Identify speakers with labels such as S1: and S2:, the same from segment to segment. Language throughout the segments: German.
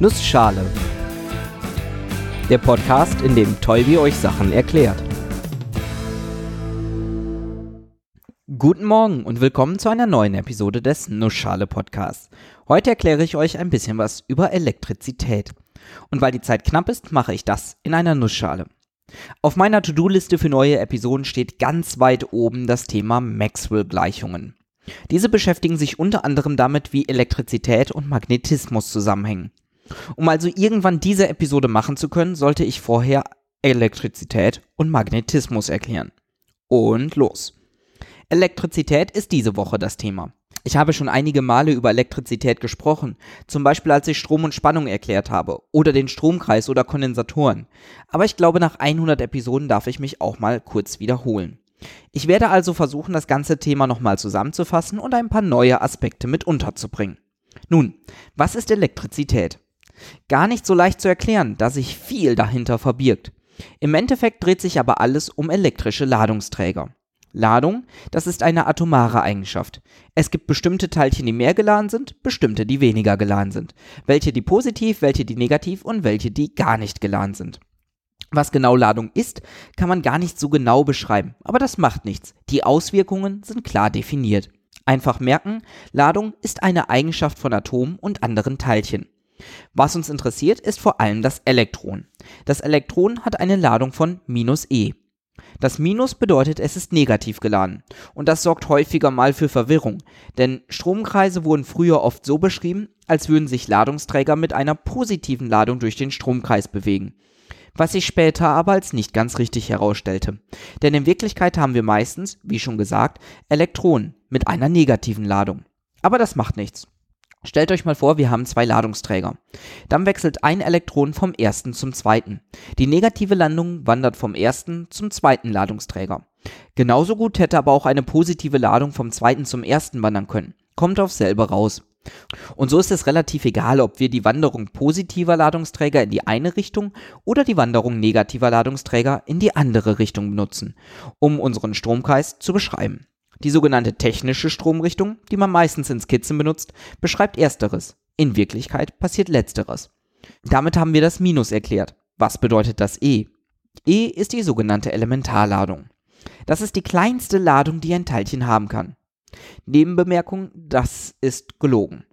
S1: Nussschale. Der Podcast, in dem Tolbi euch Sachen erklärt. Guten Morgen und willkommen zu einer neuen Episode des Nussschale Podcasts. Heute erkläre ich euch ein bisschen was über Elektrizität. Und weil die Zeit knapp ist, mache ich das in einer Nussschale. Auf meiner To-Do-Liste für neue Episoden steht ganz weit oben das Thema Maxwell-Gleichungen. Diese beschäftigen sich unter anderem damit, wie Elektrizität und Magnetismus zusammenhängen. Um also irgendwann diese Episode machen zu können, sollte ich vorher Elektrizität und Magnetismus erklären. Und los. Elektrizität ist diese Woche das Thema. Ich habe schon einige Male über Elektrizität gesprochen, zum Beispiel als ich Strom und Spannung erklärt habe oder den Stromkreis oder Kondensatoren. Aber ich glaube, nach 100 Episoden darf ich mich auch mal kurz wiederholen. Ich werde also versuchen, das ganze Thema nochmal zusammenzufassen und ein paar neue Aspekte mit unterzubringen. Nun, was ist Elektrizität? Gar nicht so leicht zu erklären, da sich viel dahinter verbirgt. Im Endeffekt dreht sich aber alles um elektrische Ladungsträger. Ladung, das ist eine atomare Eigenschaft. Es gibt bestimmte Teilchen, die mehr geladen sind, bestimmte, die weniger geladen sind. Welche, die positiv, welche, die negativ und welche, die gar nicht geladen sind. Was genau Ladung ist, kann man gar nicht so genau beschreiben, aber das macht nichts. Die Auswirkungen sind klar definiert. Einfach merken, Ladung ist eine Eigenschaft von Atomen und anderen Teilchen. Was uns interessiert, ist vor allem das Elektron. Das Elektron hat eine Ladung von minus e. Das Minus bedeutet, es ist negativ geladen. Und das sorgt häufiger mal für Verwirrung, denn Stromkreise wurden früher oft so beschrieben, als würden sich Ladungsträger mit einer positiven Ladung durch den Stromkreis bewegen. Was sich später aber als nicht ganz richtig herausstellte. Denn in Wirklichkeit haben wir meistens, wie schon gesagt, Elektronen mit einer negativen Ladung. Aber das macht nichts. Stellt euch mal vor, wir haben zwei Ladungsträger. Dann wechselt ein Elektron vom ersten zum zweiten. Die negative Landung wandert vom ersten zum zweiten Ladungsträger. Genauso gut hätte aber auch eine positive Ladung vom zweiten zum ersten wandern können. Kommt auf selbe raus. Und so ist es relativ egal, ob wir die Wanderung positiver Ladungsträger in die eine Richtung oder die Wanderung negativer Ladungsträger in die andere Richtung benutzen, um unseren Stromkreis zu beschreiben. Die sogenannte technische Stromrichtung, die man meistens in Skizzen benutzt, beschreibt ersteres. In Wirklichkeit passiert letzteres. Damit haben wir das Minus erklärt. Was bedeutet das E? E ist die sogenannte Elementarladung. Das ist die kleinste Ladung, die ein Teilchen haben kann. Nebenbemerkung, das ist gelogen.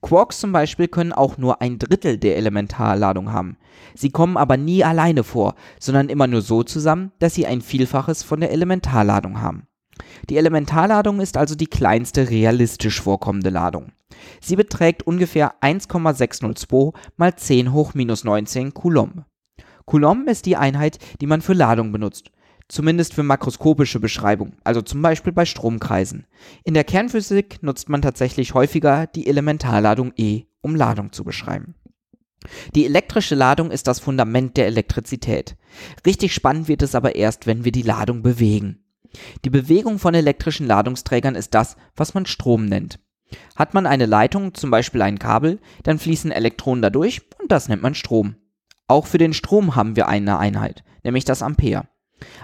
S1: Quarks zum Beispiel können auch nur ein Drittel der Elementarladung haben. Sie kommen aber nie alleine vor, sondern immer nur so zusammen, dass sie ein Vielfaches von der Elementarladung haben. Die Elementarladung ist also die kleinste realistisch vorkommende Ladung. Sie beträgt ungefähr 1,602 mal 10 hoch minus 19 Coulomb. Coulomb ist die Einheit, die man für Ladung benutzt. Zumindest für makroskopische Beschreibung, also zum Beispiel bei Stromkreisen. In der Kernphysik nutzt man tatsächlich häufiger die Elementarladung E, um Ladung zu beschreiben. Die elektrische Ladung ist das Fundament der Elektrizität. Richtig spannend wird es aber erst, wenn wir die Ladung bewegen. Die Bewegung von elektrischen Ladungsträgern ist das, was man Strom nennt. Hat man eine Leitung, zum Beispiel ein Kabel, dann fließen Elektronen dadurch und das nennt man Strom. Auch für den Strom haben wir eine Einheit, nämlich das Ampere.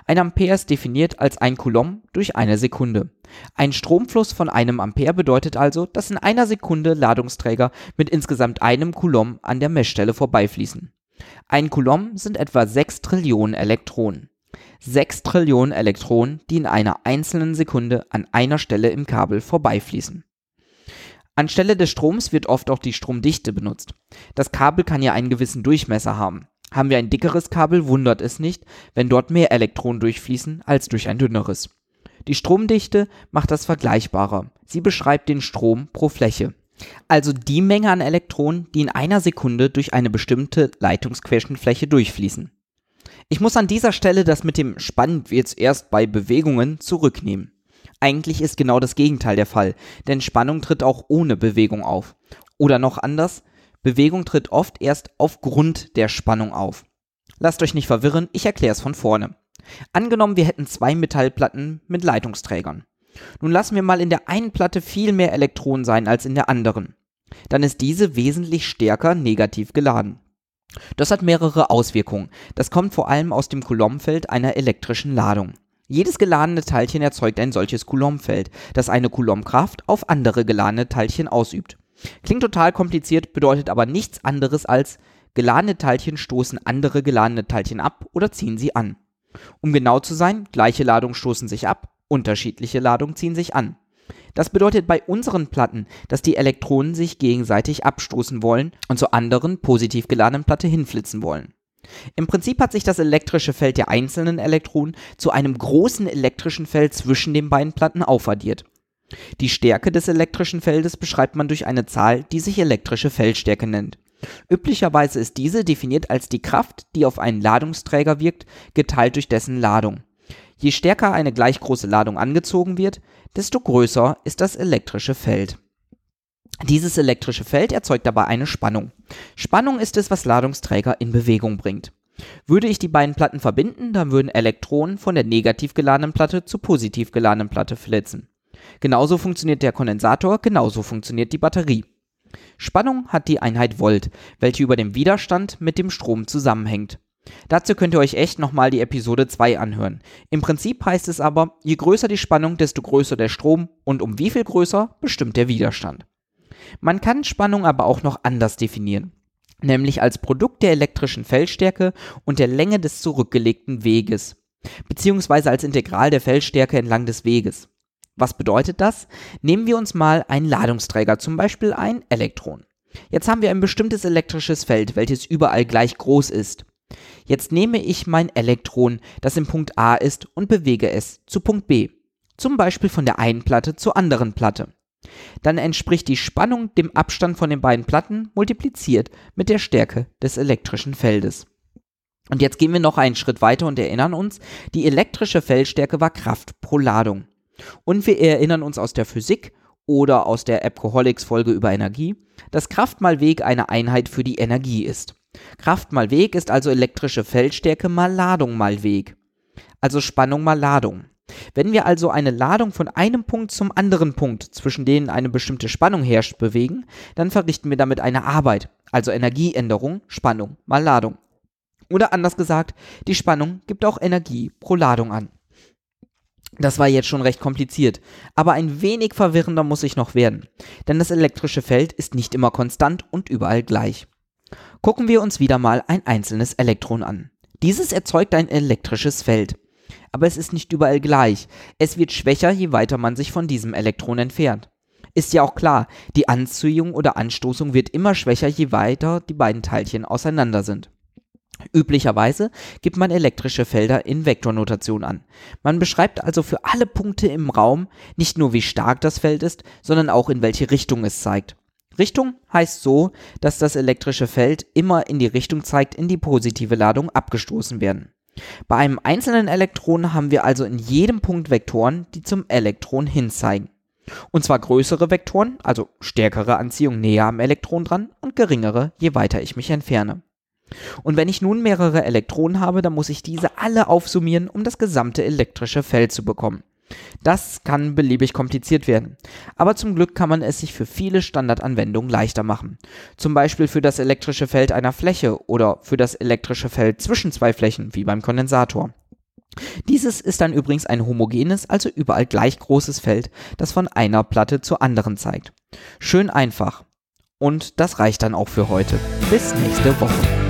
S1: Ein Ampere ist definiert als ein Coulomb durch eine Sekunde. Ein Stromfluss von einem Ampere bedeutet also, dass in einer Sekunde Ladungsträger mit insgesamt einem Coulomb an der Messstelle vorbeifließen. Ein Coulomb sind etwa 6 Trillionen Elektronen. 6 Trillionen Elektronen, die in einer einzelnen Sekunde an einer Stelle im Kabel vorbeifließen. Anstelle des Stroms wird oft auch die Stromdichte benutzt. Das Kabel kann ja einen gewissen Durchmesser haben. Haben wir ein dickeres Kabel, wundert es nicht, wenn dort mehr Elektronen durchfließen als durch ein dünneres. Die Stromdichte macht das vergleichbarer. Sie beschreibt den Strom pro Fläche. Also die Menge an Elektronen, die in einer Sekunde durch eine bestimmte Leitungsquerschnittfläche durchfließen. Ich muss an dieser Stelle das mit dem spannend wird's erst bei Bewegungen zurücknehmen. Eigentlich ist genau das Gegenteil der Fall, denn Spannung tritt auch ohne Bewegung auf. Oder noch anders, Bewegung tritt oft erst aufgrund der Spannung auf. Lasst euch nicht verwirren, ich erkläre es von vorne. Angenommen, wir hätten zwei Metallplatten mit Leitungsträgern. Nun lassen wir mal in der einen Platte viel mehr Elektronen sein als in der anderen. Dann ist diese wesentlich stärker negativ geladen. Das hat mehrere Auswirkungen. Das kommt vor allem aus dem Coulombfeld einer elektrischen Ladung. Jedes geladene Teilchen erzeugt ein solches Coulombfeld, das eine Coulombkraft auf andere geladene Teilchen ausübt. Klingt total kompliziert, bedeutet aber nichts anderes als geladene Teilchen stoßen andere geladene Teilchen ab oder ziehen sie an. Um genau zu sein, gleiche Ladungen stoßen sich ab, unterschiedliche Ladungen ziehen sich an. Das bedeutet bei unseren Platten, dass die Elektronen sich gegenseitig abstoßen wollen und zur anderen positiv geladenen Platte hinflitzen wollen. Im Prinzip hat sich das elektrische Feld der einzelnen Elektronen zu einem großen elektrischen Feld zwischen den beiden Platten aufaddiert. Die Stärke des elektrischen Feldes beschreibt man durch eine Zahl, die sich elektrische Feldstärke nennt. Üblicherweise ist diese definiert als die Kraft, die auf einen Ladungsträger wirkt, geteilt durch dessen Ladung. Je stärker eine gleich große Ladung angezogen wird, desto größer ist das elektrische Feld. Dieses elektrische Feld erzeugt dabei eine Spannung. Spannung ist es, was Ladungsträger in Bewegung bringt. Würde ich die beiden Platten verbinden, dann würden Elektronen von der negativ geladenen Platte zur positiv geladenen Platte flitzen. Genauso funktioniert der Kondensator, genauso funktioniert die Batterie. Spannung hat die Einheit Volt, welche über dem Widerstand mit dem Strom zusammenhängt. Dazu könnt ihr euch echt nochmal die Episode 2 anhören. Im Prinzip heißt es aber, je größer die Spannung, desto größer der Strom und um wie viel größer bestimmt der Widerstand. Man kann Spannung aber auch noch anders definieren, nämlich als Produkt der elektrischen Feldstärke und der Länge des zurückgelegten Weges, beziehungsweise als Integral der Feldstärke entlang des Weges. Was bedeutet das? Nehmen wir uns mal einen Ladungsträger, zum Beispiel ein Elektron. Jetzt haben wir ein bestimmtes elektrisches Feld, welches überall gleich groß ist. Jetzt nehme ich mein Elektron, das im Punkt A ist, und bewege es zu Punkt B. Zum Beispiel von der einen Platte zur anderen Platte. Dann entspricht die Spannung dem Abstand von den beiden Platten multipliziert mit der Stärke des elektrischen Feldes. Und jetzt gehen wir noch einen Schritt weiter und erinnern uns, die elektrische Feldstärke war Kraft pro Ladung. Und wir erinnern uns aus der Physik oder aus der Alcoholics-Folge über Energie, dass Kraft mal Weg eine Einheit für die Energie ist. Kraft mal Weg ist also elektrische Feldstärke mal Ladung mal Weg. Also Spannung mal Ladung. Wenn wir also eine Ladung von einem Punkt zum anderen Punkt, zwischen denen eine bestimmte Spannung herrscht, bewegen, dann verrichten wir damit eine Arbeit, also Energieänderung, Spannung mal Ladung. Oder anders gesagt, die Spannung gibt auch Energie pro Ladung an. Das war jetzt schon recht kompliziert, aber ein wenig verwirrender muss ich noch werden, denn das elektrische Feld ist nicht immer konstant und überall gleich. Gucken wir uns wieder mal ein einzelnes Elektron an. Dieses erzeugt ein elektrisches Feld. Aber es ist nicht überall gleich. Es wird schwächer, je weiter man sich von diesem Elektron entfernt. Ist ja auch klar, die Anziehung oder Anstoßung wird immer schwächer, je weiter die beiden Teilchen auseinander sind. Üblicherweise gibt man elektrische Felder in Vektornotation an. Man beschreibt also für alle Punkte im Raum nicht nur wie stark das Feld ist, sondern auch in welche Richtung es zeigt. Richtung heißt so, dass das elektrische Feld immer in die Richtung zeigt, in die positive Ladung abgestoßen werden. Bei einem einzelnen Elektron haben wir also in jedem Punkt Vektoren, die zum Elektron hinzeigen. Und zwar größere Vektoren, also stärkere Anziehung näher am Elektron dran und geringere, je weiter ich mich entferne. Und wenn ich nun mehrere Elektronen habe, dann muss ich diese alle aufsummieren, um das gesamte elektrische Feld zu bekommen. Das kann beliebig kompliziert werden. Aber zum Glück kann man es sich für viele Standardanwendungen leichter machen. Zum Beispiel für das elektrische Feld einer Fläche oder für das elektrische Feld zwischen zwei Flächen, wie beim Kondensator. Dieses ist dann übrigens ein homogenes, also überall gleich großes Feld, das von einer Platte zur anderen zeigt. Schön einfach. Und das reicht dann auch für heute. Bis nächste Woche.